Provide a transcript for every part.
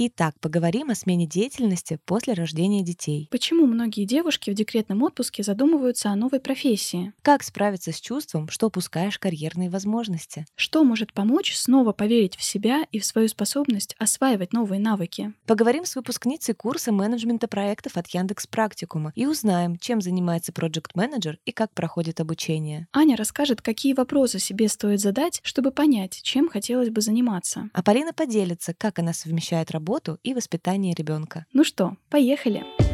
Итак, поговорим о смене деятельности после рождения детей. Почему многие девушки в декретном отпуске задумываются о новой профессии? Как справиться с чувством, что упускаешь карьерные возможности? Что может помочь снова поверить в себя и в свою способность осваивать новые навыки? Поговорим с выпускницей курса менеджмента проектов от Яндекс Практикума и узнаем, чем занимается проект менеджер и как проходит обучение. Аня расскажет, какие вопросы себе стоит задать, чтобы понять, чем хотелось бы заниматься. А Полина поделится, как она совмещает работу работу и воспитание ребенка. Ну что, поехали!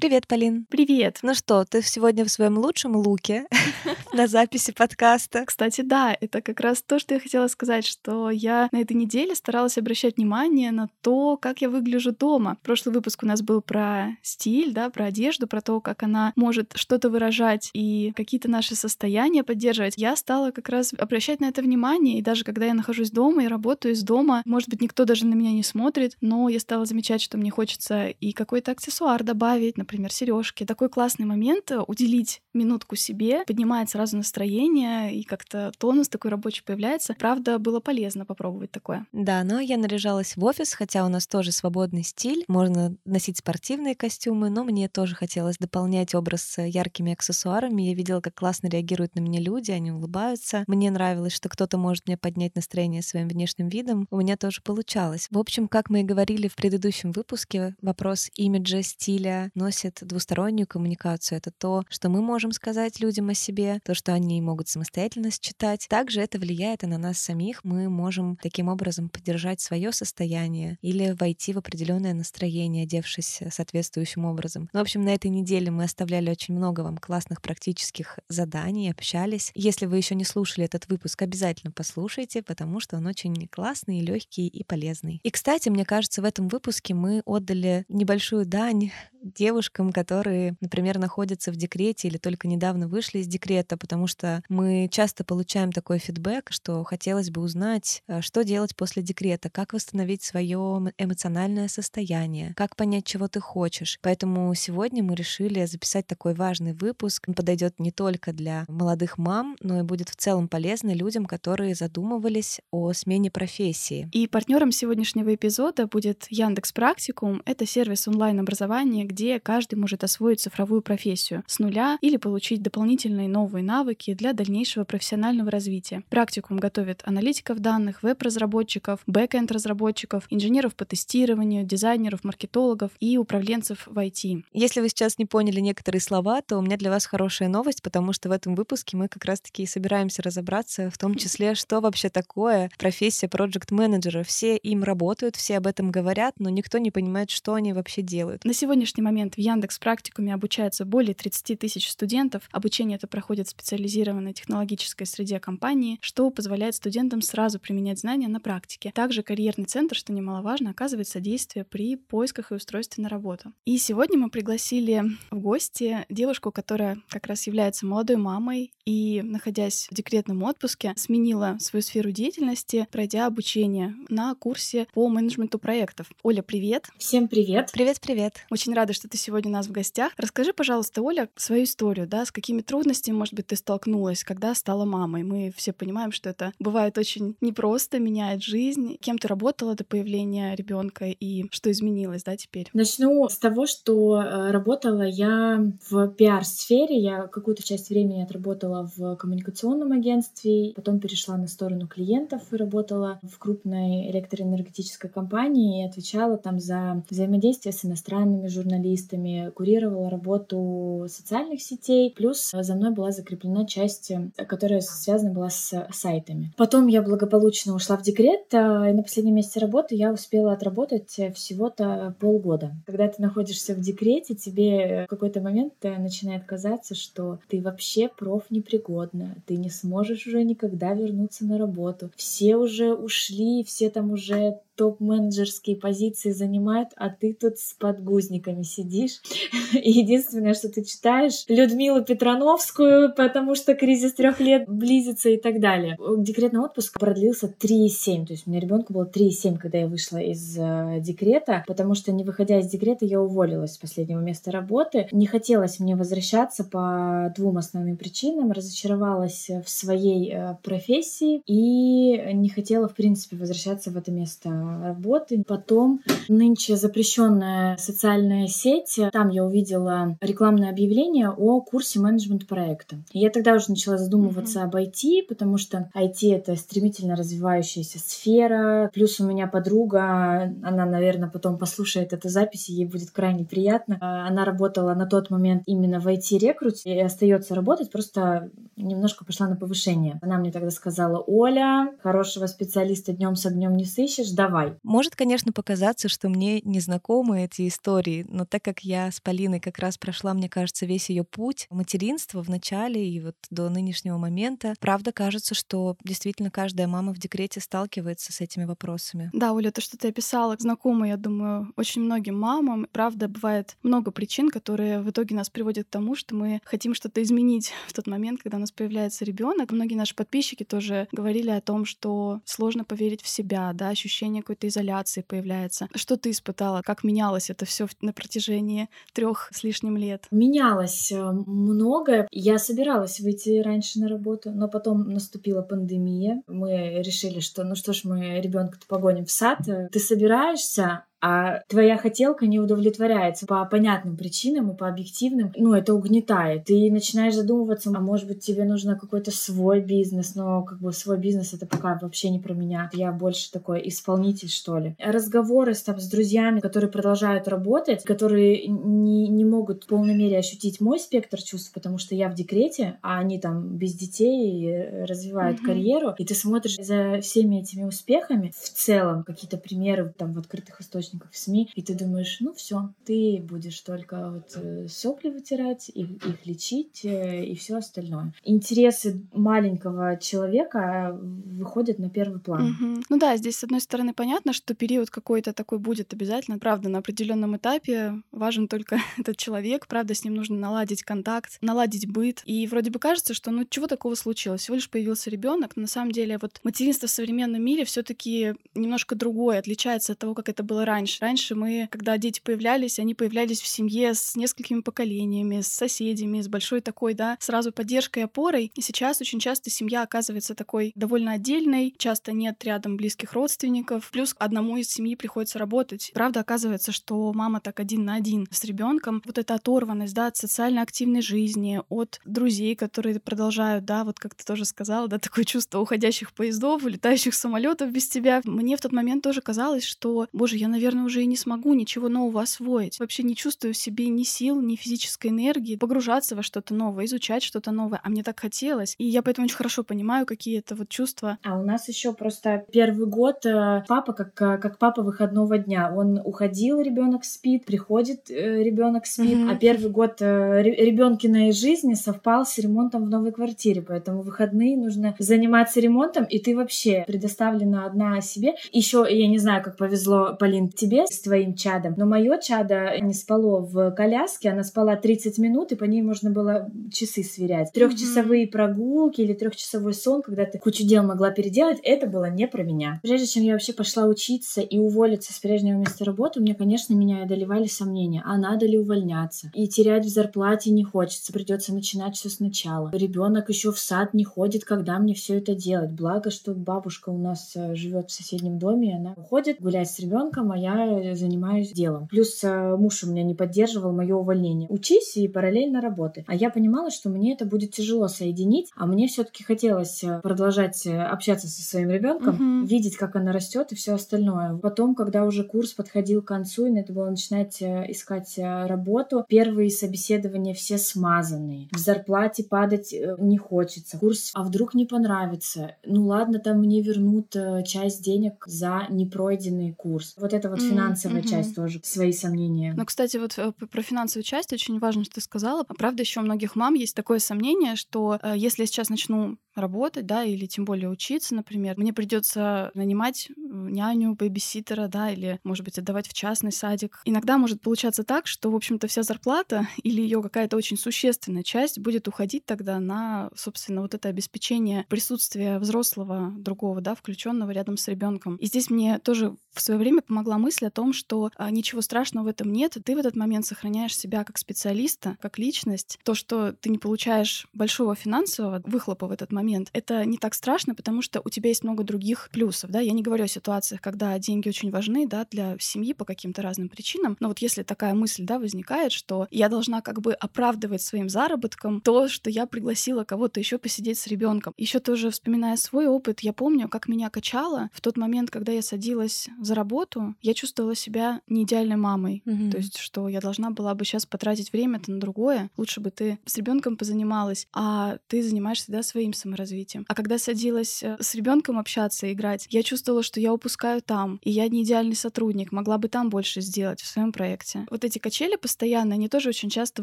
Привет, Полин. Привет. Ну что, ты сегодня в своем лучшем луке на записи подкаста? Кстати, да, это как раз то, что я хотела сказать, что я на этой неделе старалась обращать внимание на то, как я выгляжу дома. Прошлый выпуск у нас был про стиль, да, про одежду, про то, как она может что-то выражать и какие-то наши состояния поддерживать. Я стала как раз обращать на это внимание, и даже когда я нахожусь дома и работаю из дома, может быть, никто даже на меня не смотрит, но я стала замечать, что мне хочется и какой-то аксессуар добавить, например, сережки. Такой классный момент э, уделить минутку себе, поднимает сразу настроение, и как-то тонус такой рабочий появляется. Правда, было полезно попробовать такое. Да, но я наряжалась в офис, хотя у нас тоже свободный стиль. Можно носить спортивные костюмы, но мне тоже хотелось дополнять образ яркими аксессуарами. Я видела, как классно реагируют на меня люди, они улыбаются. Мне нравилось, что кто-то может мне поднять настроение своим внешним видом. У меня тоже получалось. В общем, как мы и говорили в предыдущем выпуске, вопрос имиджа, стиля носит носит двустороннюю коммуникацию. Это то, что мы можем сказать людям о себе, то, что они могут самостоятельно считать. Также это влияет и на нас самих. Мы можем таким образом поддержать свое состояние или войти в определенное настроение, одевшись соответствующим образом. Ну, в общем, на этой неделе мы оставляли очень много вам классных практических заданий, общались. Если вы еще не слушали этот выпуск, обязательно послушайте, потому что он очень классный, легкий и полезный. И, кстати, мне кажется, в этом выпуске мы отдали небольшую дань девушкам, которые, например, находятся в декрете или только недавно вышли из декрета, потому что мы часто получаем такой фидбэк, что хотелось бы узнать, э, что делать после декрета, как восстановить свое эмоциональное состояние, как понять, чего ты хочешь. Поэтому сегодня мы решили записать такой важный выпуск. Он подойдет не только для молодых мам, но и будет в целом полезный людям, которые задумывались о смене профессии. И партнером сегодняшнего эпизода будет Яндекс Практикум. Это сервис онлайн-образования, где каждый может освоить цифровую профессию с нуля или получить дополнительные новые навыки для дальнейшего профессионального развития. Практикум готовит аналитиков данных, веб-разработчиков, бэкэнд-разработчиков, инженеров по тестированию, дизайнеров, маркетологов и управленцев в IT. Если вы сейчас не поняли некоторые слова, то у меня для вас хорошая новость, потому что в этом выпуске мы как раз-таки и собираемся разобраться в том числе, что вообще такое профессия проект-менеджера. Все им работают, все об этом говорят, но никто не понимает, что они вообще делают. На сегодняшний сегодняшний момент в Яндекс практикуме обучается более 30 тысяч студентов. Обучение это проходит в специализированной технологической среде компании, что позволяет студентам сразу применять знания на практике. Также карьерный центр, что немаловажно, оказывает содействие при поисках и устройстве на работу. И сегодня мы пригласили в гости девушку, которая как раз является молодой мамой и, находясь в декретном отпуске, сменила свою сферу деятельности, пройдя обучение на курсе по менеджменту проектов. Оля, привет! Всем привет! Привет-привет! Очень рада, что ты сегодня у нас в гостях. Расскажи, пожалуйста, Оля, свою историю, да, с какими трудностями, может быть, ты столкнулась, когда стала мамой. Мы все понимаем, что это бывает очень непросто, меняет жизнь. Кем ты работала до появления ребенка и что изменилось, да, теперь? Начну с того, что э, работала я в пиар-сфере. Я какую-то часть времени отработала в коммуникационном агентстве, потом перешла на сторону клиентов и работала в крупной электроэнергетической компании и отвечала там за взаимодействие с иностранными журналистами журналистами, курировала работу социальных сетей, плюс за мной была закреплена часть, которая связана была с сайтами. Потом я благополучно ушла в декрет, и на последнем месте работы я успела отработать всего-то полгода. Когда ты находишься в декрете, тебе в какой-то момент начинает казаться, что ты вообще проф непригодна, ты не сможешь уже никогда вернуться на работу. Все уже ушли, все там уже топ-менеджерские позиции занимают, а ты тут с подгузниками сидишь. Единственное, что ты читаешь Людмилу Петрановскую, потому что кризис трех лет близится и так далее. Декретный отпуск продлился 3,7. То есть у меня ребенку было 3,7, когда я вышла из э, декрета, потому что не выходя из декрета, я уволилась с последнего места работы. Не хотелось мне возвращаться по двум основным причинам. Разочаровалась в своей э, профессии и не хотела, в принципе, возвращаться в это место работы. Потом нынче запрещенная социальная сеть. Там я увидела рекламное объявление о курсе менеджмент проекта. я тогда уже начала задумываться mm-hmm. об IT, потому что IT это стремительно развивающаяся сфера. Плюс у меня подруга, она, наверное, потом послушает эту запись, и ей будет крайне приятно. Она работала на тот момент именно в IT-рекруте и остается работать, просто немножко пошла на повышение. Она мне тогда сказала, Оля, хорошего специалиста днем с огнем не сыщешь, давай. Может, конечно, показаться, что мне незнакомы эти истории, но так как я с Полиной как раз прошла, мне кажется, весь ее путь материнства в начале и вот до нынешнего момента, правда кажется, что действительно каждая мама в декрете сталкивается с этими вопросами. Да, Оля, то, что ты описала, знакомо, я думаю, очень многим мамам. Правда, бывает много причин, которые в итоге нас приводят к тому, что мы хотим что-то изменить в тот момент, когда у нас появляется ребенок. Многие наши подписчики тоже говорили о том, что сложно поверить в себя, да, ощущение какой-то изоляции появляется. Что ты испытала? Как менялось это все на протяжении трех с лишним лет? Менялось э, многое. Я собиралась выйти раньше на работу, но потом наступила пандемия. Мы решили, что ну что ж, мы ребенка-то погоним в сад. Ты собираешься, а твоя хотелка не удовлетворяется по понятным причинам и по объективным, ну, это угнетает. Ты начинаешь задумываться, а может быть, тебе нужно какой-то свой бизнес, но как бы свой бизнес это пока вообще не про меня. Я больше такой исполнитель, что ли. Разговоры с, там, с друзьями, которые продолжают работать, которые не, не могут в полной мере ощутить мой спектр чувств, потому что я в декрете, а они там без детей развивают mm-hmm. карьеру, и ты смотришь за всеми этими успехами в целом, какие-то примеры там в открытых источниках, источников СМИ, и ты думаешь, ну все, ты будешь только вот э, сопли вытирать, их, их лечить э, и все остальное. Интересы маленького человека выходят на первый план. Угу. Ну да, здесь с одной стороны понятно, что период какой-то такой будет обязательно. Правда, на определенном этапе важен только этот человек, правда, с ним нужно наладить контакт, наладить быт. И вроде бы кажется, что ну чего такого случилось? Всего лишь появился ребенок. На самом деле, вот материнство в современном мире все-таки немножко другое, отличается от того, как это было раньше раньше. Раньше мы, когда дети появлялись, они появлялись в семье с несколькими поколениями, с соседями, с большой такой, да, сразу поддержкой опорой. И сейчас очень часто семья оказывается такой довольно отдельной, часто нет рядом близких родственников, плюс одному из семьи приходится работать. Правда, оказывается, что мама так один на один с ребенком. Вот эта оторванность, да, от социально активной жизни, от друзей, которые продолжают, да, вот как ты тоже сказала, да, такое чувство уходящих поездов, улетающих самолетов без тебя. Мне в тот момент тоже казалось, что, боже, я, наверное, наверное, уже и не смогу ничего нового освоить. Вообще не чувствую в себе ни сил, ни физической энергии погружаться во что-то новое, изучать что-то новое. А мне так хотелось. И я поэтому очень хорошо понимаю, какие это вот чувства. А у нас еще просто первый год э, папа как, э, как папа выходного дня. Он уходил, ребенок спит, приходит, э, ребенок спит. Mm-hmm. А первый год ребенкиной жизни совпал с ремонтом в новой квартире. Поэтому выходные нужно заниматься ремонтом, и ты вообще предоставлена одна себе. Еще, я не знаю, как повезло, Полин, тебе с твоим чадом, но мое чадо не спало в коляске, она спала 30 минут, и по ней можно было часы сверять. Трехчасовые mm-hmm. прогулки или трехчасовой сон, когда ты кучу дел могла переделать, это было не про меня. Прежде чем я вообще пошла учиться и уволиться с прежнего места работы, у меня, конечно, меня одолевали сомнения, а надо ли увольняться? И терять в зарплате не хочется, придется начинать все сначала. Ребенок еще в сад не ходит, когда мне все это делать. Благо, что бабушка у нас э, живет в соседнем доме, и она уходит гулять с ребенком, а я я занимаюсь делом. Плюс э, муж у меня не поддерживал мое увольнение. Учись и параллельно работай. А я понимала, что мне это будет тяжело соединить, а мне все-таки хотелось э, продолжать э, общаться со своим ребенком, угу. видеть, как она растет и все остальное. Потом, когда уже курс подходил к концу, и надо было начинать искать работу, первые собеседования все смазанные. В зарплате падать не хочется. Курс, а вдруг не понравится? Ну ладно, там мне вернут часть денег за непройденный курс. Вот это вот финансовая mm-hmm. часть тоже свои сомнения. Ну, кстати, вот э, про финансовую часть очень важно, что ты сказала. Правда, еще у многих мам есть такое сомнение, что э, если я сейчас начну работать, да, или тем более учиться, например, мне придется нанимать няню, бэбиситера, да, или, может быть, отдавать в частный садик. Иногда может получаться так, что, в общем-то, вся зарплата или ее какая-то очень существенная часть будет уходить тогда на, собственно, вот это обеспечение присутствия взрослого другого, да, включенного рядом с ребенком. И здесь мне тоже в свое время помогла мысль о том, что а, ничего страшного в этом нет, ты в этот момент сохраняешь себя как специалиста, как личность. То, что ты не получаешь большого финансового выхлопа в этот момент, это не так страшно, потому что у тебя есть много других плюсов, да. Я не говорю о ситуациях, когда деньги очень важны, да, для семьи по каким-то разным причинам, но вот если такая мысль, да, возникает, что я должна как бы оправдывать своим заработком то, что я пригласила кого-то еще посидеть с ребенком. Еще тоже вспоминая свой опыт, я помню, как меня качало в тот момент, когда я садилась за работу, я чувствовала себя не идеальной мамой. Mm-hmm. То есть, что я должна была бы сейчас потратить время-то на другое. Лучше бы ты с ребенком позанималась, а ты занимаешься да, своим саморазвитием. А когда садилась э, с ребенком общаться, играть, я чувствовала, что я упускаю там, и я не идеальный сотрудник, могла бы там больше сделать в своем проекте. Вот эти качели постоянно, они тоже очень часто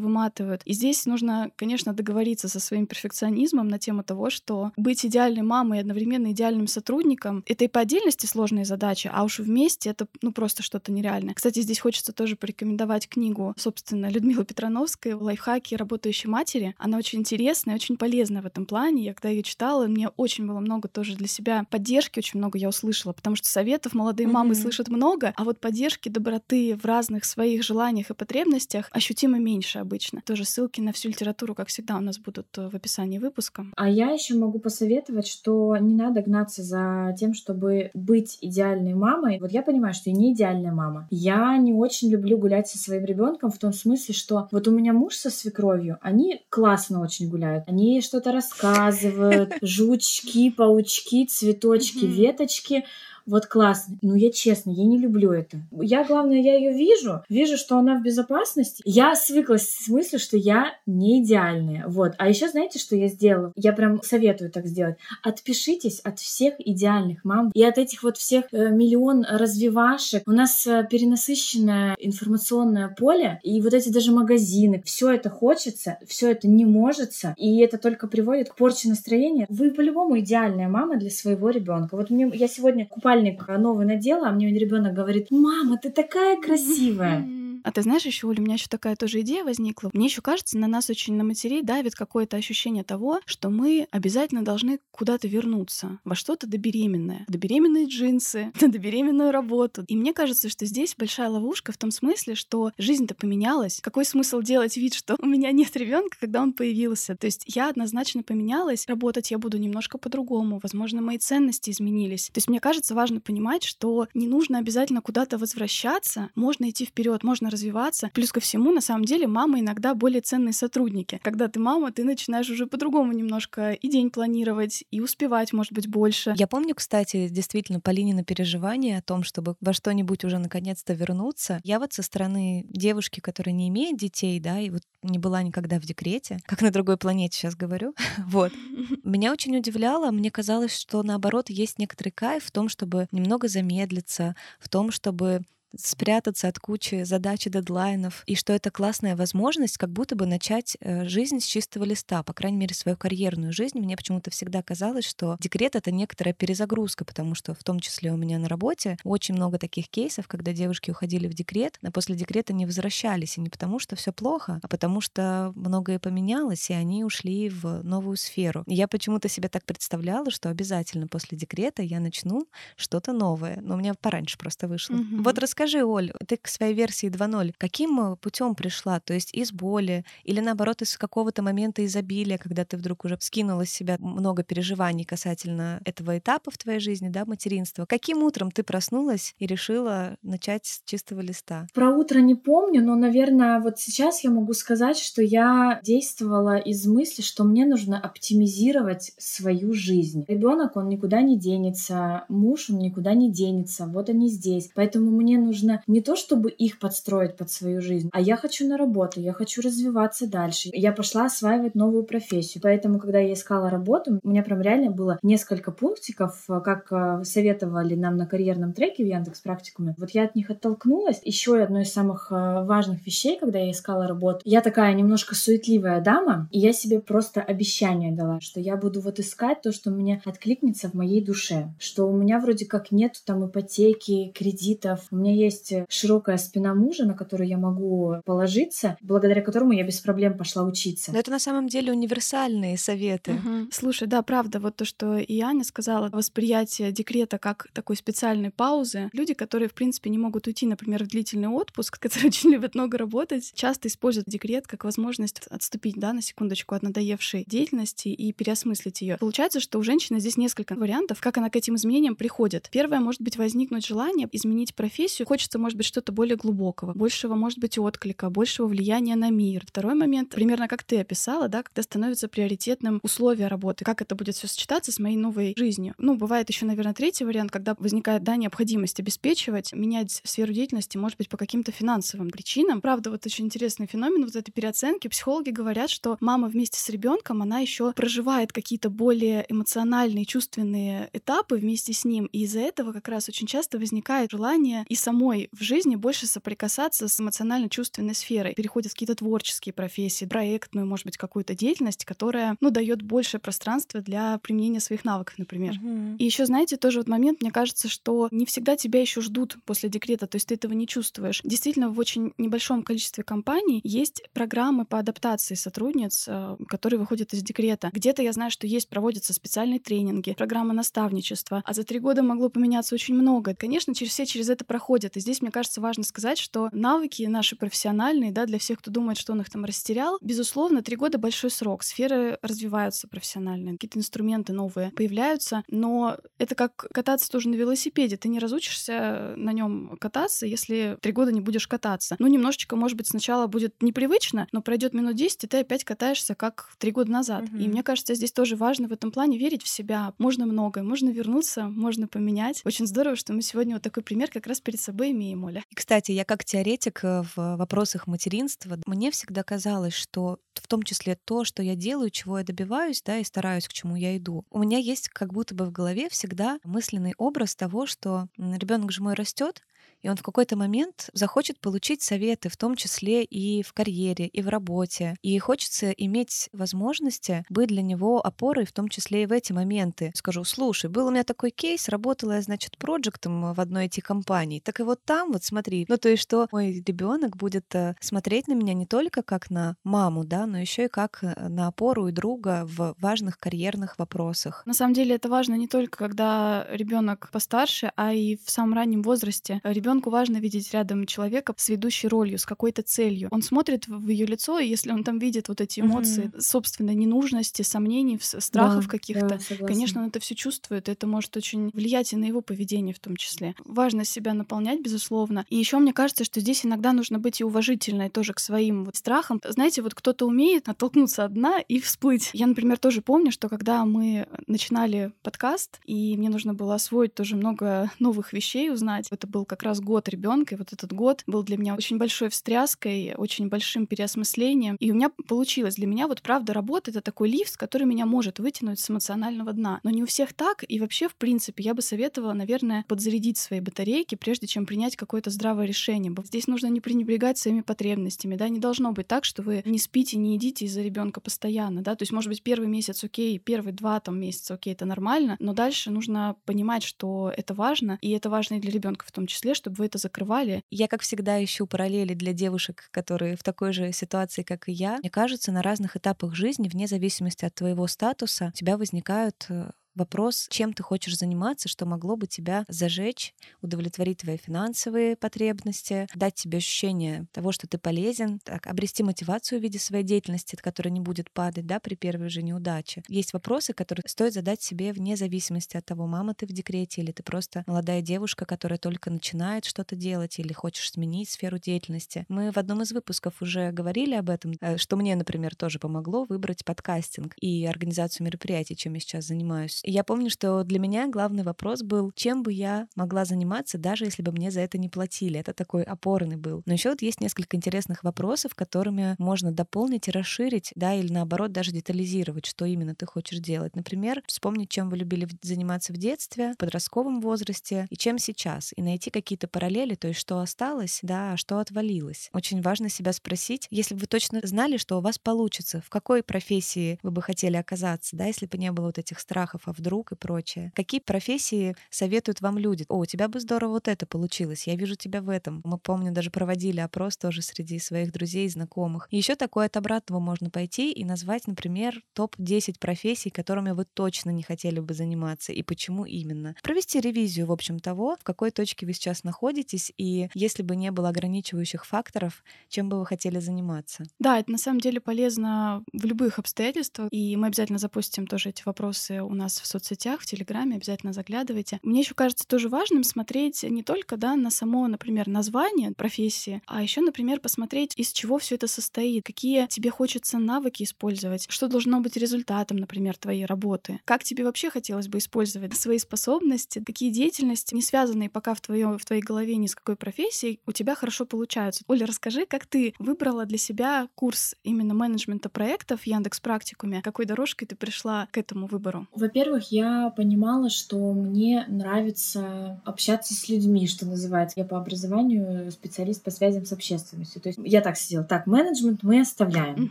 выматывают. И здесь нужно, конечно, договориться со своим перфекционизмом на тему того, что быть идеальной мамой и одновременно идеальным сотрудником — это и по отдельности сложные задачи, а уж вместе это ну просто что-то нереальное. Кстати, здесь хочется тоже порекомендовать книгу, собственно, Людмилы Петрановской «Лайфхаки работающей матери». Она очень интересная, очень полезная в этом плане. Я когда ее читала, мне очень было много тоже для себя поддержки, очень много я услышала, потому что советов молодые мамы mm-hmm. слышат много, а вот поддержки, доброты в разных своих желаниях и потребностях ощутимо меньше обычно. Тоже ссылки на всю литературу, как всегда, у нас будут э, в описании выпуска. А я еще могу посоветовать, что не надо гнаться за тем, чтобы быть идеальной мамой. Вот я понимаю, что я не идеальная мама. Я не очень люблю гулять со своим ребенком в том смысле, что вот у меня муж со свекровью, они классно очень гуляют. Они что-то рассказывают, жучки, паучки, цветочки, веточки вот классно. Ну, я честно, я не люблю это. Я, главное, я ее вижу, вижу, что она в безопасности. Я свыклась с мыслью, что я не идеальная. Вот. А еще знаете, что я сделала? Я прям советую так сделать. Отпишитесь от всех идеальных мам и от этих вот всех э, миллион развивашек. У нас э, перенасыщенное информационное поле, и вот эти даже магазины. Все это хочется, все это не может, и это только приводит к порче настроения. Вы по-любому идеальная мама для своего ребенка. Вот мне я сегодня купала купальник новый надела, а мне ребенок говорит, мама, ты такая красивая. А ты знаешь, еще, у меня еще такая тоже идея возникла. Мне еще кажется, на нас очень на матерей давит какое-то ощущение того, что мы обязательно должны куда-то вернуться, во что-то добеременное. Добеременные джинсы, добеременную работу. И мне кажется, что здесь большая ловушка в том смысле, что жизнь-то поменялась. Какой смысл делать вид, что у меня нет ребенка, когда он появился? То есть я однозначно поменялась, работать я буду немножко по-другому, возможно, мои ценности изменились. То есть мне кажется важно понимать, что не нужно обязательно куда-то возвращаться, можно идти вперед, можно развиваться. Плюс ко всему, на самом деле, мама иногда более ценные сотрудники. Когда ты мама, ты начинаешь уже по-другому немножко и день планировать, и успевать, может быть, больше. Я помню, кстати, действительно, Полинина переживание о том, чтобы во что-нибудь уже наконец-то вернуться. Я вот со стороны девушки, которая не имеет детей, да, и вот не была никогда в декрете, как на другой планете сейчас говорю, вот. Меня очень удивляло, мне казалось, что наоборот есть некоторый кайф в том, чтобы немного замедлиться, в том, чтобы спрятаться от кучи задач и дедлайнов, и что это классная возможность как будто бы начать э, жизнь с чистого листа, по крайней мере, свою карьерную жизнь. Мне почему-то всегда казалось, что декрет — это некоторая перезагрузка, потому что в том числе у меня на работе очень много таких кейсов, когда девушки уходили в декрет, а после декрета не возвращались, и не потому что все плохо, а потому что многое поменялось, и они ушли в новую сферу. И я почему-то себе так представляла, что обязательно после декрета я начну что-то новое. Но у меня пораньше просто вышло. Mm-hmm. Вот расскажи Расскажи, Оль, ты к своей версии 2.0 каким э, путем пришла? То есть из боли или наоборот из какого-то момента изобилия, когда ты вдруг уже скинула с себя много переживаний касательно этого этапа в твоей жизни, да, материнства? Каким утром ты проснулась и решила начать с чистого листа? Про утро не помню, но, наверное, вот сейчас я могу сказать, что я действовала из мысли, что мне нужно оптимизировать свою жизнь. Ребенок, он никуда не денется, муж, он никуда не денется, вот они здесь. Поэтому мне нужно не то, чтобы их подстроить под свою жизнь, а я хочу на работу, я хочу развиваться дальше. Я пошла осваивать новую профессию. Поэтому, когда я искала работу, у меня прям реально было несколько пунктиков, как э, советовали нам на карьерном треке в Яндекс практикуме. Вот я от них оттолкнулась. Еще одно из самых э, важных вещей, когда я искала работу, я такая немножко суетливая дама, и я себе просто обещание дала, что я буду вот искать то, что мне откликнется в моей душе, что у меня вроде как нет там ипотеки, кредитов, у меня есть широкая спина мужа, на которую я могу положиться, благодаря которому я без проблем пошла учиться. Но это на самом деле универсальные советы. Угу. Слушай, да, правда, вот то, что и Аня сказала, восприятие декрета как такой специальной паузы. Люди, которые, в принципе, не могут уйти, например, в длительный отпуск, которые очень любят много работать, часто используют декрет как возможность отступить, да, на секундочку от надоевшей деятельности и переосмыслить ее. Получается, что у женщины здесь несколько вариантов, как она к этим изменениям приходит. Первое, может быть, возникнуть желание изменить профессию. Хочется, может быть, что-то более глубокого, большего, может быть, отклика, большего влияния на мир. Второй момент, примерно как ты описала, да, когда становится приоритетным условие работы, как это будет все сочетаться с моей новой жизнью. Ну, бывает еще, наверное, третий вариант, когда возникает, да, необходимость обеспечивать, менять сферу деятельности, может быть, по каким-то финансовым причинам. Правда, вот очень интересный феномен вот этой переоценки. Психологи говорят, что мама вместе с ребенком, она еще проживает какие-то более эмоциональные, чувственные этапы вместе с ним. И из-за этого как раз очень часто возникает желание и самой в жизни больше соприкасаться с эмоционально-чувственной сферой. Переходят в какие-то творческие профессии, проектную, может быть, какую-то деятельность, которая, ну, дает больше пространства для применения своих навыков, например. Uh-huh. И еще, знаете, тоже вот момент, мне кажется, что не всегда тебя еще ждут после декрета, то есть ты этого не чувствуешь. Действительно, в очень небольшом количестве компаний есть программы по адаптации сотрудниц, э, которые выходят из декрета. Где-то я знаю, что есть, проводятся специальные тренинги, программы наставничества, а за три года могло поменяться очень много. Конечно, через все через это проходят. И здесь, мне кажется, важно сказать, что навыки наши профессиональные, да, для всех, кто думает, что он их там растерял, безусловно, три года большой срок. Сферы развиваются профессионально, какие-то инструменты новые появляются, но это как кататься тоже на велосипеде. Ты не разучишься на нем кататься, если три года не будешь кататься. Ну, немножечко, может быть, сначала будет непривычно, но пройдет минут 10, и ты опять катаешься, как три года назад. Угу. И мне кажется, здесь тоже важно в этом плане верить в себя. Можно многое, можно вернуться, можно поменять. Очень здорово, что мы сегодня вот такой пример как раз перед собой имеем, Оля. И, кстати, я как теоретик э, в вопросах материнства, мне всегда казалось, что в том числе то, что я делаю, чего я добиваюсь, да, и стараюсь, к чему я иду. У меня есть как будто бы в голове всегда мысленный образ того, что ребенок же мой растет, и он в какой-то момент захочет получить советы, в том числе и в карьере, и в работе. И хочется иметь возможности быть для него опорой, в том числе и в эти моменты. Скажу, слушай, был у меня такой кейс, работала я, значит, проектом в одной эти компании. Так и вот там, вот смотри, ну то есть, что мой ребенок будет э, смотреть на меня не только как на маму, да, но еще и как э, на опору и друга в важных карьерных вопросах. На самом деле это важно не только когда ребенок постарше, а и в самом раннем возрасте. Ребенку важно видеть рядом человека с ведущей ролью, с какой-то целью. Он смотрит в ее лицо, и если он там видит вот эти эмоции угу. собственной ненужности, сомнений, страхов да, каких-то, да, конечно, он это все чувствует, это может очень влиять и на его поведение в том числе. Важно себя наполнять, безусловно. И еще мне кажется, что здесь иногда нужно быть и уважительной тоже к своим вот страхам. Знаете, вот кто-то умеет оттолкнуться от дна и всплыть. Я, например, тоже помню, что когда мы начинали подкаст, и мне нужно было освоить тоже много новых вещей, узнать, это был как раз год ребенка, и вот этот год был для меня очень большой встряской, очень большим переосмыслением. И у меня получилось. Для меня вот правда работа — это такой лифт, который меня может вытянуть с эмоционального дна. Но не у всех так, и вообще, в принципе, я бы советовала, наверное, подзарядить свои батарейки, прежде чем принять какое-то здравое решение. Здесь нужно не пренебрегать своими потребностями, да, не должно быть так, что вы не спите, не едите из-за ребенка постоянно, да, то есть, может быть, первый месяц окей, первые два там месяца окей, это нормально, но дальше нужно понимать, что это важно, и это важно и для ребенка в том числе, чтобы вы это закрывали. Я, как всегда, ищу параллели для девушек, которые в такой же ситуации, как и я. Мне кажется, на разных этапах жизни, вне зависимости от твоего статуса, у тебя возникают э, вопрос, чем ты хочешь заниматься, что могло бы тебя зажечь, удовлетворить твои финансовые потребности, дать тебе ощущение того, что ты полезен, так, обрести мотивацию в виде своей деятельности, которая не будет падать да, при первой же неудаче. Есть вопросы, которые стоит задать себе вне зависимости от того, мама ты в декрете или ты просто молодая девушка, которая только начинает что-то делать или хочешь сменить сферу деятельности. Мы в одном из выпусков уже говорили об этом, э, что мне, например, тоже помогло выбрать подкастинг и организацию мероприятий, чем я сейчас занимаюсь я помню, что для меня главный вопрос был, чем бы я могла заниматься, даже если бы мне за это не платили. Это такой опорный был. Но еще вот есть несколько интересных вопросов, которыми можно дополнить и расширить, да, или наоборот даже детализировать, что именно ты хочешь делать. Например, вспомнить, чем вы любили заниматься в детстве, в подростковом возрасте и чем сейчас, и найти какие-то параллели, то есть что осталось, да, а что отвалилось. Очень важно себя спросить, если бы вы точно знали, что у вас получится, в какой профессии вы бы хотели оказаться, да, если бы не было вот этих страхов, а вдруг и прочее. Какие профессии советуют вам люди? О, у тебя бы здорово вот это получилось, я вижу тебя в этом. Мы, помню, даже проводили опрос тоже среди своих друзей и знакомых. Еще такое от обратного можно пойти и назвать, например, топ-10 профессий, которыми вы точно не хотели бы заниматься и почему именно. Провести ревизию, в общем, того, в какой точке вы сейчас находитесь и если бы не было ограничивающих факторов, чем бы вы хотели заниматься. Да, это на самом деле полезно в любых обстоятельствах, и мы обязательно запустим тоже эти вопросы у нас в соцсетях, в Телеграме, обязательно заглядывайте. Мне еще кажется тоже важным смотреть не только да, на само, например, название профессии, а еще, например, посмотреть, из чего все это состоит, какие тебе хочется навыки использовать, что должно быть результатом, например, твоей работы, как тебе вообще хотелось бы использовать свои способности, какие деятельности, не связанные пока в, твоем, в твоей голове ни с какой профессией, у тебя хорошо получаются. Оля, расскажи, как ты выбрала для себя курс именно менеджмента проектов в Яндекс Практикуме? Какой дорожкой ты пришла к этому выбору? Во-первых, я понимала, что мне нравится общаться с людьми, что называется. Я по образованию специалист по связям с общественностью. То есть я так сидела, так, менеджмент мы оставляем.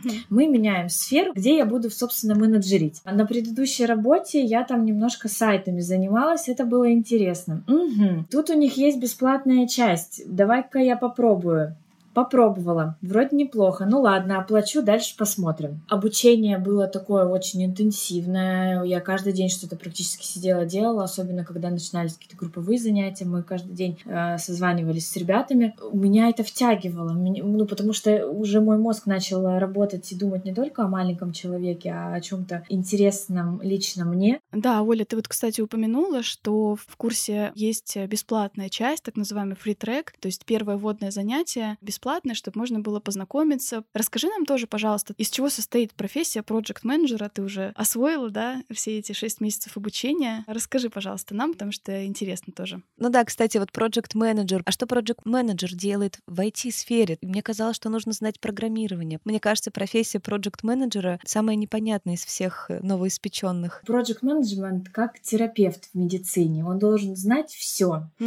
Uh-huh. Мы меняем сферу, где я буду, собственно, менеджерить. А на предыдущей работе я там немножко сайтами занималась, это было интересно. Угу. Тут у них есть бесплатная часть. Давай-ка я попробую. Попробовала. Вроде неплохо. Ну ладно, оплачу, дальше посмотрим. Обучение было такое очень интенсивное. Я каждый день что-то практически сидела, делала, особенно когда начинались какие-то групповые занятия. Мы каждый день э, созванивались с ребятами. Меня это втягивало. Меня, ну, потому что уже мой мозг начал работать и думать не только о маленьком человеке, а о чем-то интересном лично мне. Да, Оля, ты вот, кстати, упомянула, что в курсе есть бесплатная часть, так называемый track, то есть первое вводное занятие бесплатно бесплатное, чтобы можно было познакомиться. Расскажи нам тоже, пожалуйста, из чего состоит профессия проект менеджера Ты уже освоила, да, все эти шесть месяцев обучения. Расскажи, пожалуйста, нам, потому что интересно тоже. Ну да, кстати, вот проект менеджер А что проект менеджер делает в IT-сфере? Мне казалось, что нужно знать программирование. Мне кажется, профессия проект менеджера самая непонятная из всех э, новоиспеченных. Project менеджмент как терапевт в медицине. Он должен знать все.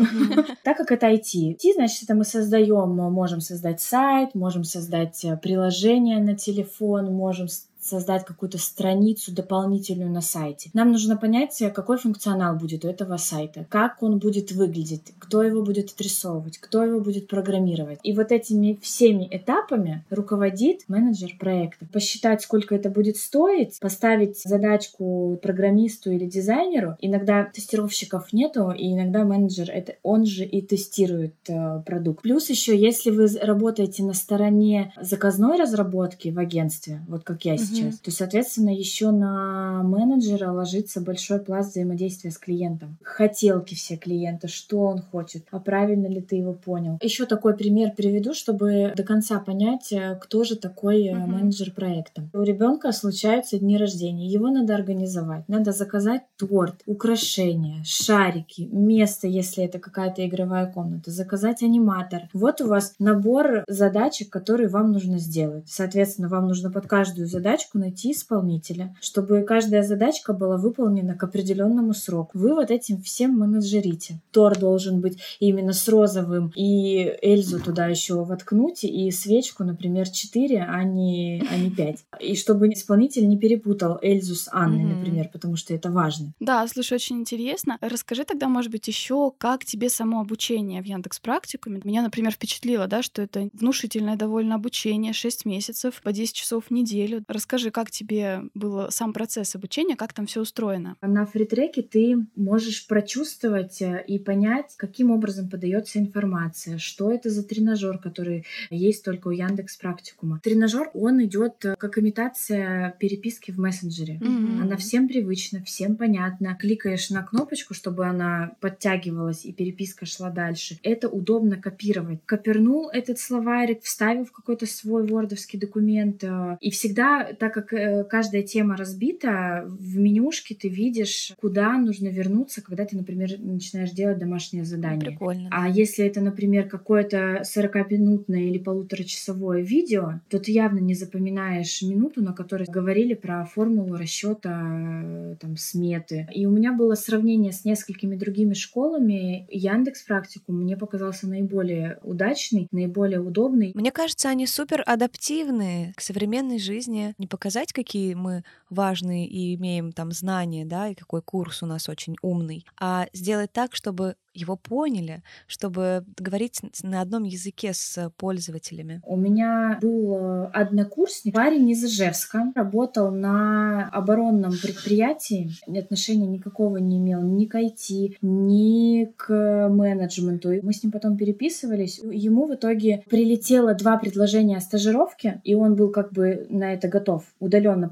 Так как это IT. IT, значит, это мы создаем, можем создать создать сайт, можем создать э, приложение на телефон, можем создать какую-то страницу дополнительную на сайте. Нам нужно понять, какой функционал будет у этого сайта, как он будет выглядеть, кто его будет отрисовывать, кто его будет программировать. И вот этими всеми этапами руководит менеджер проекта. Посчитать, сколько это будет стоить, поставить задачку программисту или дизайнеру. Иногда тестировщиков нету, и иногда менеджер, это он же и тестирует э, продукт. Плюс еще, если вы работаете на стороне заказной разработки в агентстве, вот как я сейчас, сейчас, то, соответственно, еще на менеджера ложится большой пласт взаимодействия с клиентом. Хотелки все клиента, что он хочет, а правильно ли ты его понял. Еще такой пример приведу, чтобы до конца понять, э, кто же такой uh-huh. менеджер проекта. У ребенка случаются дни рождения, его надо организовать, надо заказать торт, украшения, шарики, место, если это какая-то игровая комната, заказать аниматор. Вот у вас набор задачек, которые вам нужно сделать. Соответственно, вам нужно под каждую задачку задачку найти исполнителя, чтобы каждая задачка была выполнена к определенному сроку. Вы вот этим всем менеджерите. Тор должен быть именно с розовым, и Эльзу туда еще воткнуть, и свечку, например, 4, а не, а не 5. И чтобы исполнитель не перепутал Эльзу с Анной, mm-hmm. например, потому что это важно. Да, слушай, очень интересно. Расскажи тогда, может быть, еще, как тебе само обучение в Яндекс Практикуме. Меня, например, впечатлило, да, что это внушительное довольно обучение, 6 месяцев, по 10 часов в неделю. Расскажи, как тебе был сам процесс обучения, как там все устроено? На фритреке ты можешь прочувствовать э, и понять, каким образом подается информация, что это за тренажер, который есть только у Яндекс Практикума. Тренажер, он идет э, как имитация переписки в мессенджере. Mm-hmm. Она всем привычна, всем понятна. Кликаешь на кнопочку, чтобы она подтягивалась и переписка шла дальше. Это удобно копировать. Копернул этот словарик, вставил в какой-то свой вордовский документ, э, и всегда так как э, каждая тема разбита, в менюшке ты видишь, куда нужно вернуться, когда ты, например, начинаешь делать домашнее задание. Прикольно. А если это, например, какое-то 40-минутное или полуторачасовое видео, то ты явно не запоминаешь минуту, на которой говорили про формулу расчета там, сметы. И у меня было сравнение с несколькими другими школами. Яндекс практику мне показался наиболее удачный, наиболее удобный. Мне кажется, они супер адаптивны к современной жизни. Не показать, какие мы важные и имеем там знания, да, и какой курс у нас очень умный, а сделать так, чтобы его поняли, чтобы говорить на одном языке с пользователями? У меня был э, однокурсник, парень из Ижевска, работал на оборонном предприятии, отношения никакого не имел ни к IT, ни к менеджменту. Мы с ним потом переписывались. Ему в итоге прилетело два предложения о стажировке, и он был как бы на это готов удаленно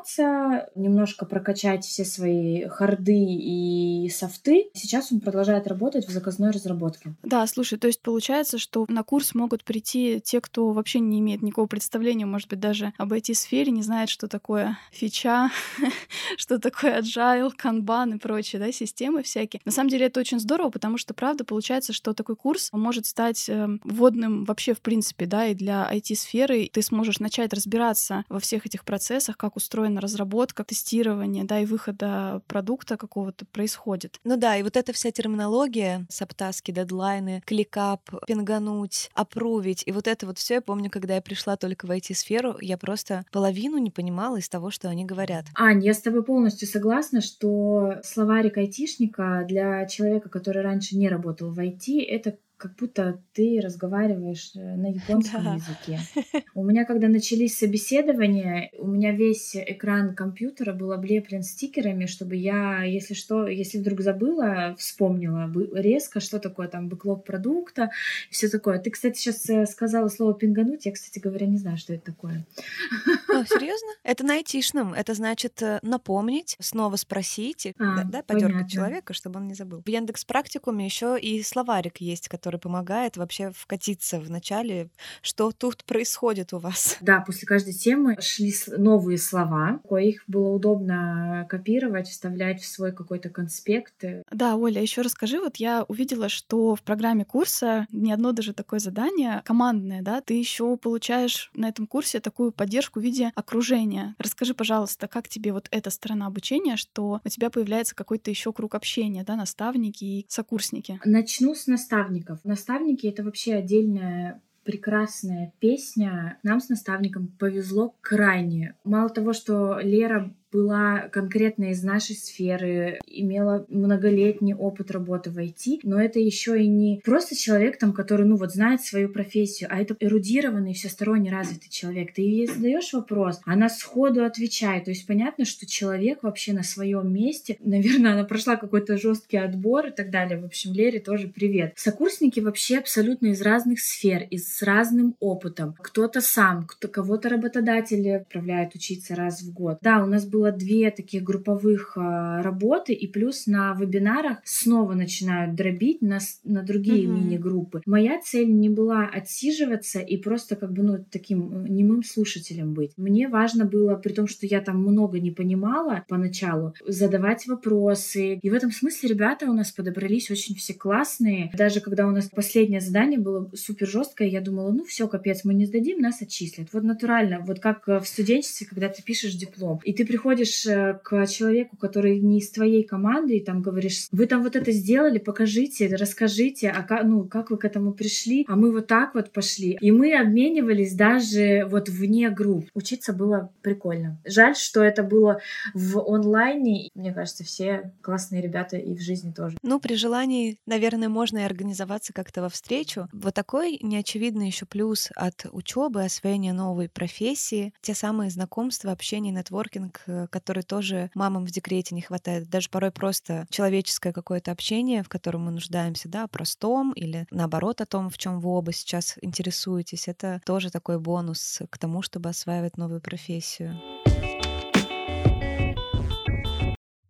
постажироваться, немножко прокачать все свои харды и софты. Сейчас он продолжает работать в заказной разработке. Да, слушай, то есть получается, что на курс могут прийти те, кто вообще не имеет никакого представления, может быть, даже об IT-сфере, не знает, что такое фича, что такое agile, kanban и прочие да, системы всякие. На самом деле это очень здорово, потому что, правда, получается, что такой курс может стать э, вводным вообще в принципе, да, и для IT-сферы. Ты сможешь начать разбираться во всех этих процессах, как устроена разработка, тестирование, да, и выхода продукта какого-то происходит. Ну да, и вот эта вся терминология саптаски, дедлайны, кликап, пингануть, опрувить. И вот это вот все я помню, когда я пришла только в IT-сферу, я просто половину не понимала из того, что они говорят. Ань, я с тобой полностью согласна, что словарик айтишника для человека, который раньше не работал в IT, это как будто ты разговариваешь э, на японском да. языке. У меня, когда начались собеседования, у меня весь экран компьютера был облеплен стикерами, чтобы я, если что, если вдруг забыла, вспомнила резко, что такое там бэклог продукта все такое. Ты, кстати, сейчас э, сказала слово пингануть, я, кстати говоря, не знаю, что это такое. О, серьезно? Это на айтишном. Это значит э, напомнить, снова спросить, а, да, подергать понятно. человека, чтобы он не забыл. В Яндекс Практикуме еще и словарик есть, который который помогает вообще вкатиться в начале, что тут происходит у вас. Да, после каждой темы шли новые слова, их было удобно копировать, вставлять в свой какой-то конспект. Да, Оля, еще расскажи, вот я увидела, что в программе курса не одно даже такое задание командное, да, ты еще получаешь на этом курсе такую поддержку в виде окружения. Расскажи, пожалуйста, как тебе вот эта сторона обучения, что у тебя появляется какой-то еще круг общения, да, наставники и сокурсники? Начну с наставников. Наставники — это вообще отдельная прекрасная песня. Нам с наставником повезло крайне. Мало того, что Лера была конкретно из нашей сферы, имела многолетний опыт работы в IT, но это еще и не просто человек, там, который, ну вот, знает свою профессию, а это эрудированный, всесторонне развитый человек. Ты ей задаешь вопрос, она сходу отвечает. То есть понятно, что человек вообще на своем месте. Наверное, она прошла какой-то жесткий отбор и так далее. В общем, Лере тоже привет. Сокурсники вообще абсолютно из разных сфер, и с разным опытом. Кто-то сам, кто кого-то работодатели отправляют учиться раз в год. Да, у нас был было две таких групповых а, работы, и плюс на вебинарах снова начинают дробить на, на другие mm-hmm. мини-группы. Моя цель не была отсиживаться и просто как бы, ну, таким э, немым слушателем быть. Мне важно было, при том, что я там много не понимала поначалу, задавать вопросы. И в этом смысле ребята у нас подобрались очень все классные. Даже когда у нас последнее задание было супер жесткое, я думала, ну все, капец, мы не сдадим, нас отчислят. Вот натурально, вот как в студенчестве, когда ты пишешь диплом, и ты приходишь приходишь э, к человеку, который не из твоей команды, и там говоришь, вы там вот это сделали, покажите, расскажите, а как, ну, как вы к этому пришли, а мы вот так вот пошли. И мы обменивались даже вот вне групп. Учиться было прикольно. Жаль, что это было в онлайне. Мне кажется, все классные ребята и в жизни тоже. Ну, при желании, наверное, можно и организоваться как-то во встречу. Вот такой неочевидный еще плюс от учебы, освоения новой профессии, те самые знакомства, общение, нетворкинг, э, который тоже мамам в декрете не хватает. Даже порой просто человеческое какое-то общение, в котором мы нуждаемся, да, о простом или наоборот о том, в чем вы оба сейчас интересуетесь. Это тоже такой бонус к тому, чтобы осваивать новую профессию.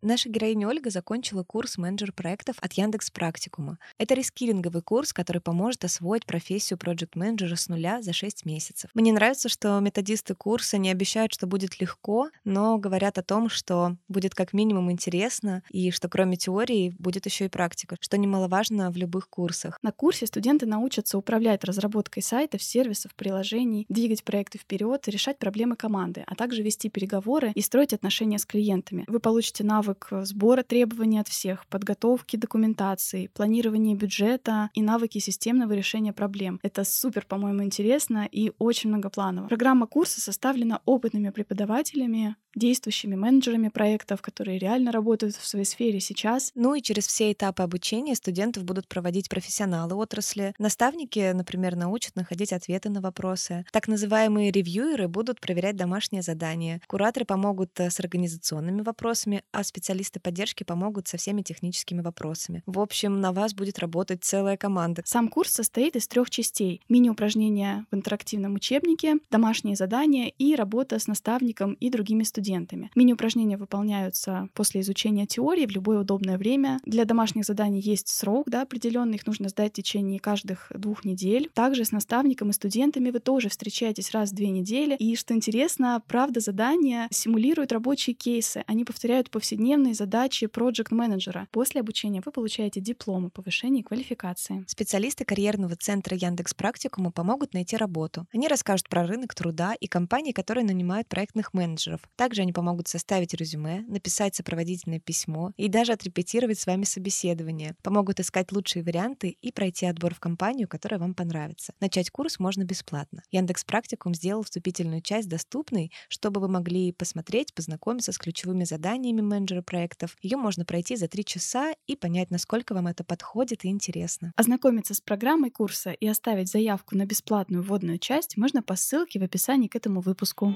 Наша героиня Ольга закончила курс менеджер проектов от Яндекс Практикума. Это рескилинговый курс, который поможет освоить профессию проект менеджера с нуля за 6 месяцев. Мне нравится, что методисты курса не обещают, что будет легко, но говорят о том, что будет как минимум интересно и что кроме теории будет еще и практика, что немаловажно в любых курсах. На курсе студенты научатся управлять разработкой сайтов, сервисов, приложений, двигать проекты вперед, решать проблемы команды, а также вести переговоры и строить отношения с клиентами. Вы получите навык сбора требований от всех, подготовки документации, планирования бюджета и навыки системного решения проблем. Это супер, по-моему, интересно и очень многопланово. Программа курса составлена опытными преподавателями, действующими менеджерами проектов, которые реально работают в своей сфере сейчас. Ну и через все этапы обучения студентов будут проводить профессионалы отрасли. Наставники, например, научат находить ответы на вопросы. Так называемые ревьюеры будут проверять домашние задания. Кураторы помогут э, с организационными вопросами, а специалисты поддержки помогут со всеми техническими вопросами. В общем, на вас будет работать целая команда. Сам курс состоит из трех частей. Мини-упражнения в интерактивном учебнике, домашние задания и работа с наставником и другими студентами. Мини-упражнения выполняются после изучения теории в любое удобное время. Для домашних заданий есть срок да, определенный, их нужно сдать в течение каждых двух недель. Также с наставником и студентами вы тоже встречаетесь раз в две недели. И что интересно, правда, задания симулируют рабочие кейсы. Они повторяют повседневные задачи проект-менеджера. После обучения вы получаете диплом о повышении квалификации. Специалисты карьерного центра Яндекс Практикума помогут найти работу. Они расскажут про рынок труда и компании, которые нанимают проектных менеджеров. Также они помогут составить резюме, написать сопроводительное письмо и даже отрепетировать с вами собеседование. Помогут искать лучшие варианты и пройти отбор в компанию, которая вам понравится. Начать курс можно бесплатно. Яндекс Практикум сделал вступительную часть доступной, чтобы вы могли посмотреть, познакомиться с ключевыми заданиями менеджера проектов. Ее можно пройти за три часа и понять, насколько вам это подходит и интересно. Ознакомиться с программой курса и оставить заявку на бесплатную вводную часть можно по ссылке в описании к этому выпуску.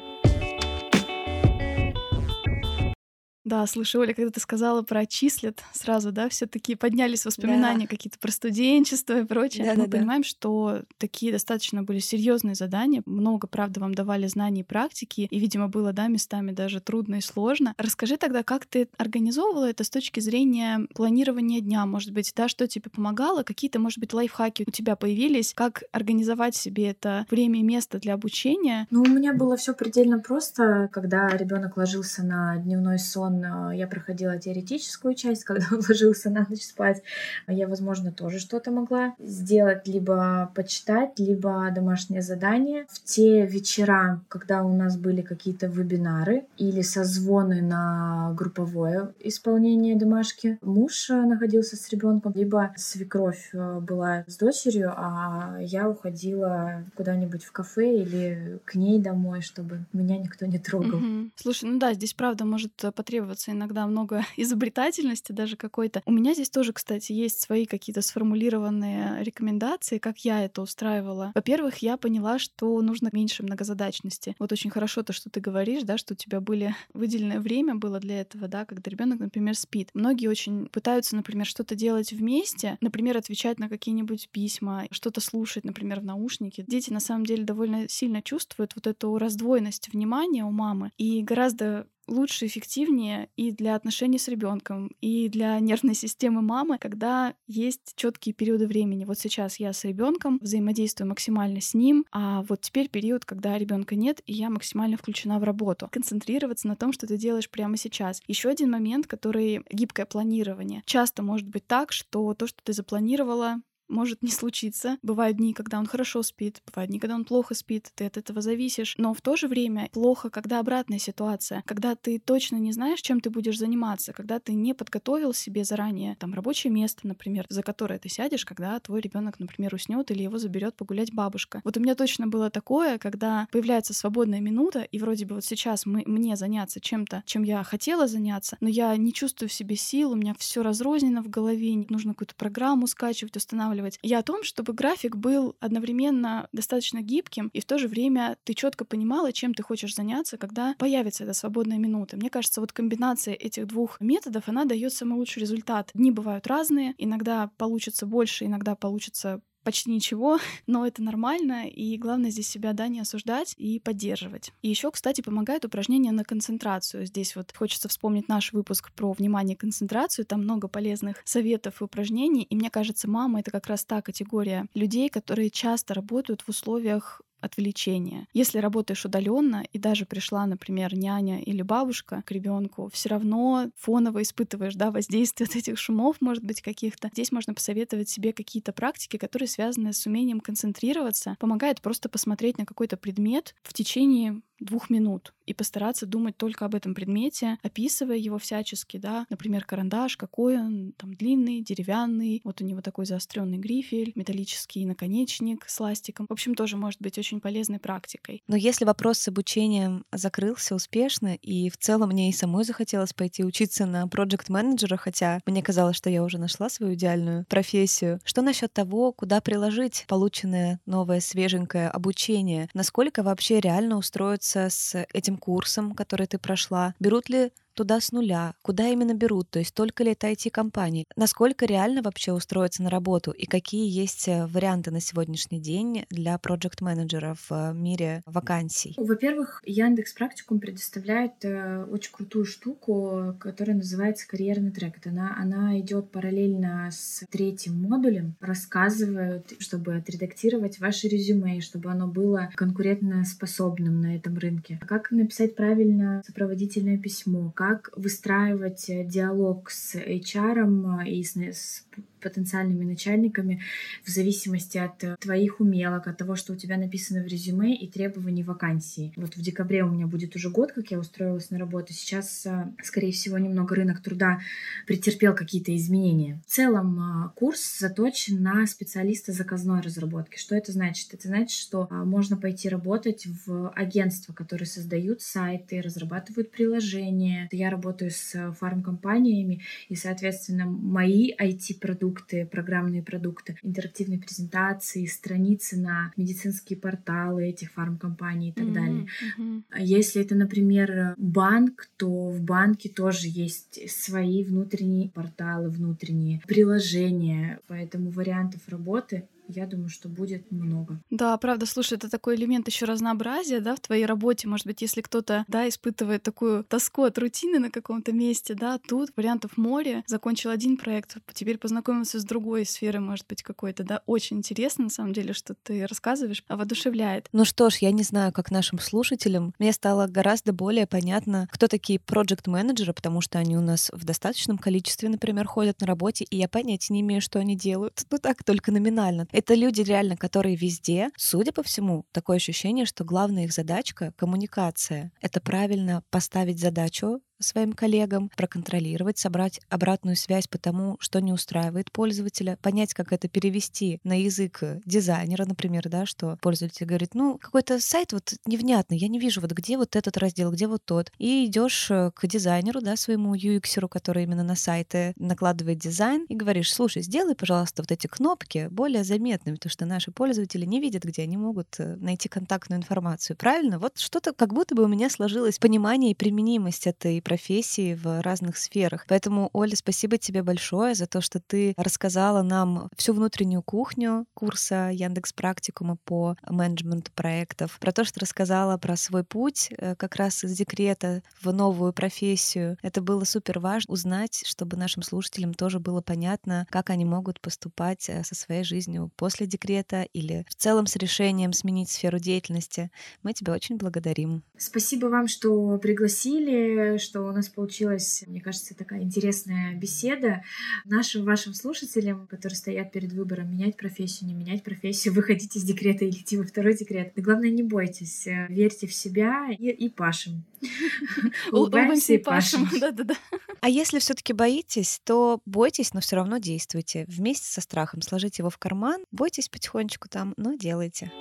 Да, слушай, Оля, когда ты сказала про отчислят, сразу, да, все таки поднялись воспоминания да. какие-то про студенчество и прочее. Да, Мы да, понимаем, да. что такие достаточно были серьезные задания. Много, правда, вам давали знаний и практики, и, видимо, было, да, местами даже трудно и сложно. Расскажи тогда, как ты организовывала это с точки зрения планирования дня, может быть, да, что тебе помогало, какие-то, может быть, лайфхаки у тебя появились, как организовать себе это время и место для обучения? Ну, у меня было все предельно просто, когда ребенок ложился на дневной сон он, а, я проходила теоретическую часть, когда он ложился на ночь спать, я, возможно, тоже что-то могла сделать, либо почитать, либо домашнее задание. В те вечера, когда у нас были какие-то вебинары или созвоны на групповое исполнение домашки, муж э, находился с ребенком, либо свекровь э, была с дочерью, а я уходила куда-нибудь в кафе или к ней домой, чтобы меня никто не трогал. Угу. Слушай, ну да, здесь правда может потребоваться требуется иногда много изобретательности даже какой-то. У меня здесь тоже, кстати, есть свои какие-то сформулированные рекомендации, как я это устраивала. Во-первых, я поняла, что нужно меньше многозадачности. Вот очень хорошо то, что ты говоришь, да, что у тебя были выделенное время было для этого, да, когда ребенок, например, спит. Многие очень пытаются, например, что-то делать вместе, например, отвечать на какие-нибудь письма, что-то слушать, например, в наушнике. Дети на самом деле довольно сильно чувствуют вот эту раздвоенность внимания у мамы, и гораздо лучше, эффективнее и для отношений с ребенком, и для нервной системы мамы, когда есть четкие периоды времени. Вот сейчас я с ребенком взаимодействую максимально с ним, а вот теперь период, когда ребенка нет, и я максимально включена в работу. Концентрироваться на том, что ты делаешь прямо сейчас. Еще один момент, который гибкое планирование. Часто может быть так, что то, что ты запланировала, может не случиться. Бывают дни, когда он хорошо спит, бывают дни, когда он плохо спит, ты от этого зависишь. Но в то же время плохо, когда обратная ситуация, когда ты точно не знаешь, чем ты будешь заниматься, когда ты не подготовил себе заранее там рабочее место, например, за которое ты сядешь, когда твой ребенок, например, уснет или его заберет погулять бабушка. Вот у меня точно было такое, когда появляется свободная минута, и вроде бы вот сейчас мы, мне заняться чем-то, чем я хотела заняться, но я не чувствую в себе сил, у меня все разрознено в голове, нужно какую-то программу скачивать, устанавливать, устанавливать. Я о том, чтобы график был одновременно достаточно гибким, и в то же время ты четко понимала, чем ты хочешь заняться, когда появится эта свободная минута. Мне кажется, вот комбинация этих двух методов, она дает самый лучший результат. Дни бывают разные, иногда получится больше, иногда получится почти ничего, но это нормально, и главное здесь себя, да, не осуждать и поддерживать. И еще, кстати, помогает упражнение на концентрацию. Здесь вот хочется вспомнить наш выпуск про внимание и концентрацию, там много полезных советов и упражнений, и мне кажется, мама — это как раз та категория людей, которые часто работают в условиях отвлечения. Если работаешь удаленно и даже пришла, например, няня или бабушка к ребенку, все равно фоново испытываешь да, воздействие от этих шумов, может быть, каких-то. Здесь можно посоветовать себе какие-то практики, которые связаны с умением концентрироваться. Помогает просто посмотреть на какой-то предмет в течение двух минут и постараться думать только об этом предмете, описывая его всячески, да, например, карандаш, какой он, там длинный, деревянный, вот у него такой заостренный грифель, металлический наконечник с ластиком. В общем, тоже может быть очень полезной практикой. Но если вопрос с обучением закрылся успешно, и в целом мне и самой захотелось пойти учиться на проект менеджера хотя мне казалось, что я уже нашла свою идеальную профессию, что насчет того, куда приложить полученное новое свеженькое обучение, насколько вообще реально устроиться с этим курсом, который ты прошла, берут ли туда с нуля? Куда именно берут? То есть только ли это IT-компании? Насколько реально вообще устроиться на работу? И какие есть э, варианты на сегодняшний день для проект-менеджера в э, мире вакансий? Во-первых, Яндекс Практикум предоставляет э, очень крутую штуку, которая называется карьерный трек. Она, она идет параллельно с третьим модулем, рассказывают, чтобы отредактировать ваше резюме, чтобы оно было конкурентно способным на этом рынке. Как написать правильно сопроводительное письмо, как выстраивать э, диалог с HR э, и с, с потенциальными начальниками в зависимости от э, твоих умелок, от того, что у тебя написано в резюме и требований вакансии. Вот в декабре у меня будет уже год, как я устроилась на работу. Сейчас, э, скорее всего, немного рынок труда претерпел какие-то изменения. В целом э, курс заточен на специалиста заказной разработки. Что это значит? Это значит, что можно пойти работать в агентства, которые создают сайты, разрабатывают приложения. Я работаю с фармкомпаниями, и, соответственно, мои IT-продукты продукты, программные продукты, интерактивные презентации, страницы на медицинские порталы этих фармкомпаний и так mm-hmm. далее. Mm-hmm. Если это, например, банк, то в банке тоже есть свои внутренние порталы, внутренние приложения, поэтому вариантов работы я думаю, что будет много. Да, правда, слушай, это такой элемент еще разнообразия, да, в твоей работе. Может быть, если кто-то, да, испытывает такую тоску от рутины на каком-то месте, да, тут вариантов море, закончил один проект, теперь познакомился с другой сферой, может быть, какой-то, да, очень интересно, на самом деле, что ты рассказываешь, а воодушевляет. Ну что ж, я не знаю, как нашим слушателям, мне стало гораздо более понятно, кто такие проект-менеджеры, потому что они у нас в достаточном количестве, например, ходят на работе, и я понятия не имею, что они делают. Ну так, только номинально. Это люди реально, которые везде. Судя по всему, такое ощущение, что главная их задачка — коммуникация. Это правильно поставить задачу, своим коллегам, проконтролировать, собрать обратную связь по тому, что не устраивает пользователя, понять, как это перевести на язык дизайнера, например, да, что пользователь говорит, ну, какой-то сайт вот невнятный, я не вижу, вот где вот этот раздел, где вот тот. И идешь э, к дизайнеру, да, своему UX, который именно на сайты накладывает дизайн, и говоришь, слушай, сделай, пожалуйста, вот эти кнопки более заметными, потому что наши пользователи не видят, где они могут э, найти контактную информацию. Правильно? Вот что-то как будто бы у меня сложилось понимание и применимость этой профессии в разных сферах. Поэтому, Оля, спасибо тебе большое за то, что ты рассказала нам всю внутреннюю кухню курса Яндекс Практикума по менеджменту проектов, про то, что рассказала про свой путь э, как раз из декрета в новую профессию. Это было супер важно узнать, чтобы нашим слушателям тоже было понятно, как они могут поступать э, со своей жизнью после декрета или в целом с решением сменить сферу деятельности. Мы тебя очень благодарим. Спасибо вам, что пригласили, что у нас получилась, мне кажется, такая интересная беседа. Нашим вашим слушателям, которые стоят перед выбором менять профессию, не менять профессию, выходить из декрета или идти во второй декрет. Но главное, не бойтесь, э, верьте в себя и, и пашем. Улыбаемся и пашем. Да-да-да. А если все-таки боитесь, то бойтесь, но все равно действуйте. Вместе со страхом сложите его в карман, бойтесь потихонечку там, но делайте.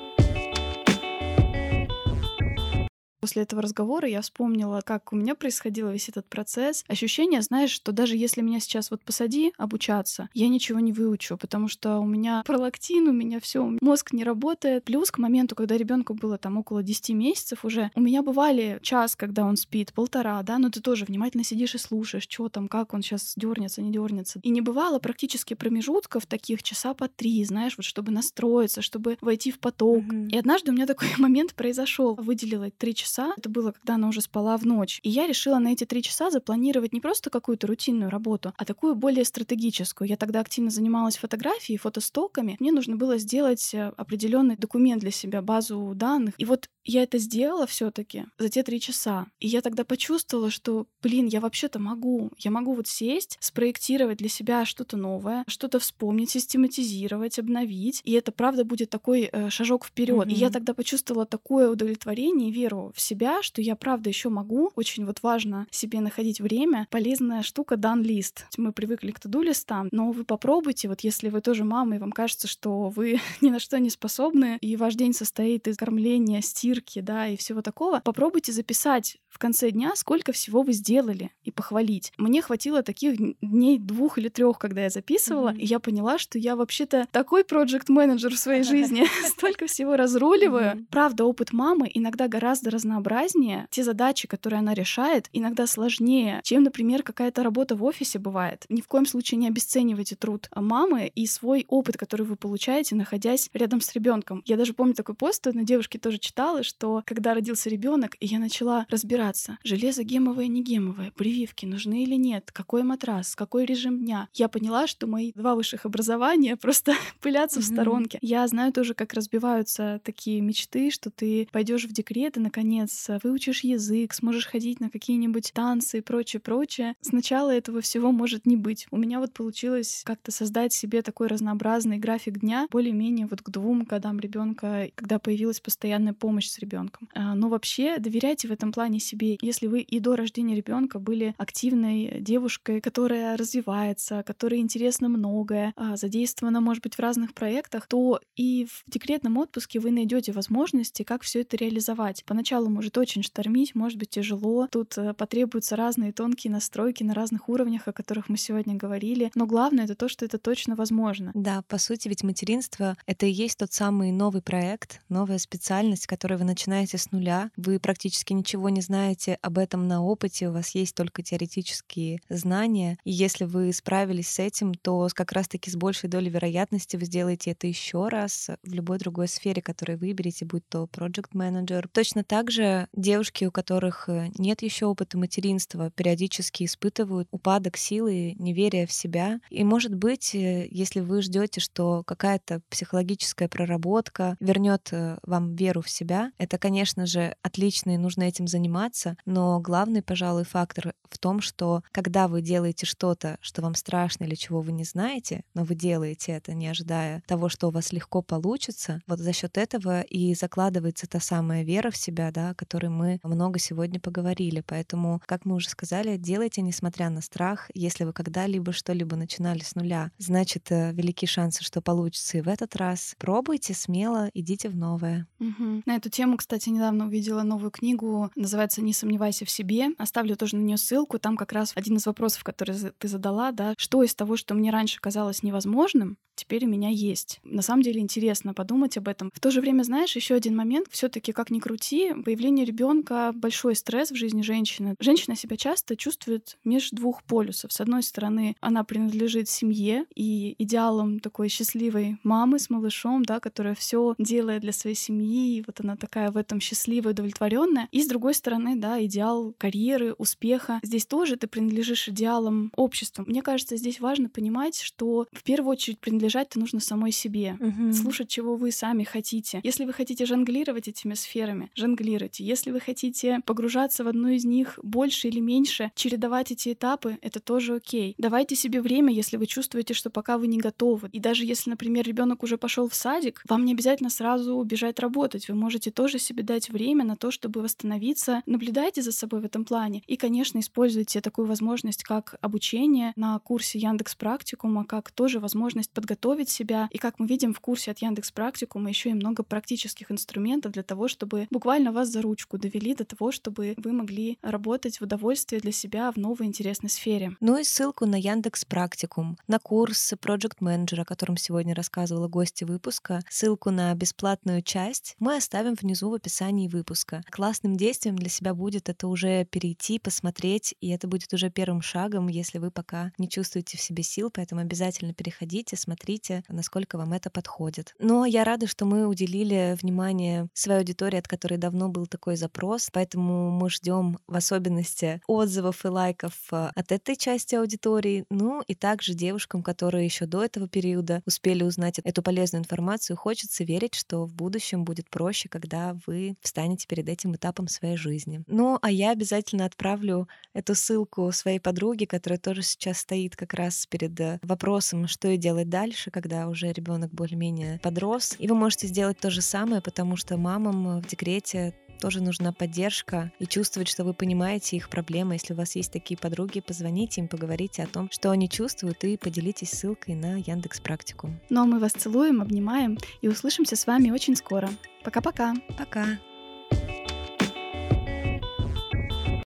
После этого разговора я вспомнила, как у меня происходил весь этот процесс. Ощущение, знаешь, что даже если меня сейчас вот посади обучаться, я ничего не выучу, потому что у меня пролактин, у меня все, мозг не работает. Плюс к моменту, когда ребенку было там около 10 месяцев уже, у меня бывали час, когда он спит, полтора, да, но ты тоже внимательно сидишь и слушаешь, что там, как он сейчас дернется, не дернется. И не бывало практически промежутков таких часа по три, знаешь, вот чтобы настроиться, чтобы войти в поток. Mm-hmm. И однажды у меня такой момент произошел. Выделила три часа часа. Это было, когда она уже спала в ночь. И я решила на эти три часа запланировать не просто какую-то рутинную работу, а такую более стратегическую. Я тогда активно занималась фотографией, фотостоками. Мне нужно было сделать э, определенный документ для себя, базу данных. И вот я это сделала все-таки за те три часа. И я тогда почувствовала, что, блин, я вообще-то могу. Я могу вот сесть, спроектировать для себя что-то новое, что-то вспомнить, систематизировать, обновить. И это, правда, будет такой э, шажок вперед. Mm-hmm. И я тогда почувствовала такое удовлетворение и веру в себя, что я, правда, еще могу. Очень вот важно себе находить время. Полезная штука дан лист. Мы привыкли к туду листам, но вы попробуйте, вот если вы тоже мама, и вам кажется, что вы ни на что не способны, и ваш день состоит из кормления, стирки, да, и всего такого, попробуйте записать в конце дня, сколько всего вы сделали, и похвалить. Мне хватило таких дней двух или трех, когда я записывала, mm-hmm. и я поняла, что я вообще-то такой проект-менеджер в своей жизни, столько всего разруливаю. Правда, опыт мамы иногда гораздо разнообразнее. Те задачи, которые она решает, иногда сложнее, чем, например, какая-то работа в офисе бывает. Ни в коем случае не обесценивайте труд мамы и свой опыт, который вы получаете, находясь рядом с ребенком. Я даже помню такой пост, одной девушке тоже читала, что когда родился ребенок, и я начала разбираться, железо гемовое, не гемовое, прививки нужны или нет, какой матрас, какой режим дня. Я поняла, что мои два высших образования просто пылятся mm-hmm. в сторонке. Я знаю тоже, как разбиваются такие мечты, что ты пойдешь в декрет и, наконец, выучишь язык, сможешь ходить на какие-нибудь танцы и прочее, прочее. Сначала этого всего может не быть. У меня вот получилось как-то создать себе такой разнообразный график дня, более-менее вот к двум годам ребенка, когда появилась постоянная помощь с ребенком. А, но вообще доверяйте в этом плане себе. Если вы и до рождения ребенка были активной девушкой, которая развивается, которой интересно многое, а, задействована, может быть, в разных проектах, то и в декретном отпуске вы найдете возможности, как все это реализовать. Поначалу может очень штормить, может быть тяжело. Тут э, потребуются разные тонкие настройки на разных уровнях, о которых мы сегодня говорили. Но главное это то, что это точно возможно. Да, по сути, ведь материнство — это и есть тот самый новый проект, новая специальность, которую вы начинаете с нуля, вы практически ничего не знаете об этом на опыте, у вас есть только теоретические знания. И если вы справились с этим, то как раз-таки с большей долей вероятности вы сделаете это еще раз в любой другой сфере, которую выберете, будь то project менеджер. Точно так же девушки, у которых э, нет еще опыта материнства, периодически испытывают упадок силы, неверия в себя. И может быть, э, если вы ждете, что какая-то психологическая проработка вернет э, вам веру в себя, это, конечно же, отлично и нужно этим заниматься, но главный, пожалуй, фактор в том, что когда вы делаете что-то, что вам страшно или чего вы не знаете, но вы делаете это, не ожидая того, что у вас легко получится, вот за счет этого и закладывается та самая вера в себя, да, о которой мы много сегодня поговорили. Поэтому, как мы уже сказали, делайте, несмотря на страх. Если вы когда-либо что-либо начинали с нуля, значит, э, велики шансы, что получится и в этот раз. Пробуйте смело, идите в новое. Угу. На эту тему кстати, недавно увидела новую книгу, называется «Не сомневайся в себе». Оставлю тоже на нее ссылку. Там как раз один из вопросов, который ты задала, да, что из того, что мне раньше казалось невозможным, теперь у меня есть. На самом деле интересно подумать об этом. В то же время, знаешь, еще один момент, все-таки как ни крути, появление ребенка большой стресс в жизни женщины. Женщина себя часто чувствует между двух полюсов. С одной стороны, она принадлежит семье и идеалам такой счастливой мамы с малышом, да, которая все делает для своей семьи, и вот она такая в этом счастливая, удовлетворенная. И с другой стороны, да, идеал карьеры, успеха. Здесь тоже ты принадлежишь идеалам общества. Мне кажется, здесь важно понимать, что в первую очередь принадлежать-то нужно самой себе. Угу. Слушать, чего вы сами хотите. Если вы хотите жонглировать этими сферами, жонглируйте. Если вы хотите погружаться в одну из них больше или меньше, чередовать эти этапы, это тоже окей. Давайте себе время, если вы чувствуете, что пока вы не готовы. И даже если, например, ребенок уже пошел в садик, вам не обязательно сразу бежать работать. Вы можете тоже себе дать время на то, чтобы восстановиться. Наблюдайте за собой в этом плане. И, конечно, используйте такую возможность, как обучение на курсе Яндекс Практикума, как тоже возможность подготовить себя. И как мы видим в курсе от Яндекс Практикума еще и много практических инструментов для того, чтобы буквально вас за ручку, довели до того, чтобы вы могли работать в удовольствие для себя в новой интересной сфере. Ну и ссылку на Яндекс Практикум, на курс Project Manager, о котором сегодня рассказывала гости выпуска, ссылку на бесплатную часть мы оставим внизу в описании выпуска. Классным действием для себя будет это уже перейти, посмотреть, и это будет уже первым шагом, если вы пока не чувствуете в себе сил, поэтому обязательно переходите, смотрите, насколько вам это подходит. Но я рада, что мы уделили внимание своей аудитории, от которой давно был такой запрос, поэтому мы ждем в особенности отзывов и лайков э, от этой части аудитории, ну и также девушкам, которые еще до этого периода успели узнать эту полезную информацию, хочется верить, что в будущем будет проще, когда вы встанете перед этим этапом своей жизни. Ну, а я обязательно отправлю эту ссылку своей подруге, которая тоже сейчас стоит как раз перед э, вопросом, что и делать дальше, когда уже ребенок более-менее подрос. И вы можете сделать то же самое, потому что мамам в декрете тоже нужна поддержка и чувствовать, что вы понимаете их проблемы. Если у вас есть такие подруги, позвоните им, поговорите о том, что они чувствуют, и поделитесь ссылкой на Яндекс Практику. Ну а мы вас целуем, обнимаем и услышимся с вами очень скоро. Пока-пока. Пока. -пока. Пока.